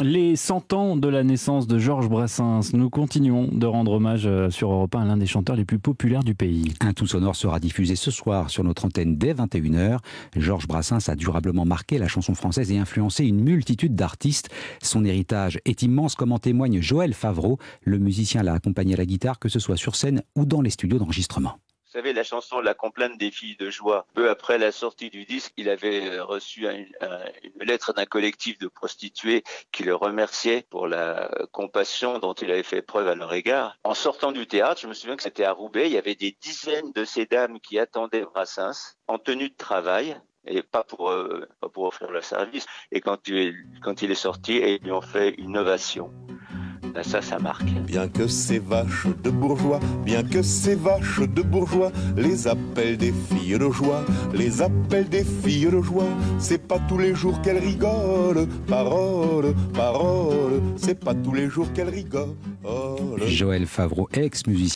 Les 100 ans de la naissance de Georges Brassens, nous continuons de rendre hommage euh, sur Europe 1 à l'un des chanteurs les plus populaires du pays. Un tout sonore sera diffusé ce soir sur notre antenne dès 21h. Georges Brassens a durablement marqué la chanson française et influencé une multitude d'artistes. Son héritage est immense comme en témoigne Joël Favreau. Le musicien l'a accompagné à la guitare que ce soit sur scène ou dans les studios d'enregistrement. Savez, la chanson La complainte des filles de joie, peu après la sortie du disque, il avait euh, reçu une lettre d'un collectif de prostituées qui le remerciait pour la compassion dont il avait fait preuve à leur égard. En sortant du théâtre, je me souviens que c'était à Roubaix, il y avait des dizaines de ces dames qui attendaient Brassens en tenue de travail et pas pour, euh, offrir le service. Et quand quand il est sorti, ils lui ont fait une ovation. Ben, ça, ça marque. Bien que ces vaches de bourgeois, bien que ces vaches de bourgeois, les appellent des filles de joie, les appellent des filles de joie, c'est pas tous les jours qu'elles rigolent, parole, parole, c'est pas tous les jours qu'elles rigolent. Joël Favreau, ex-musicien.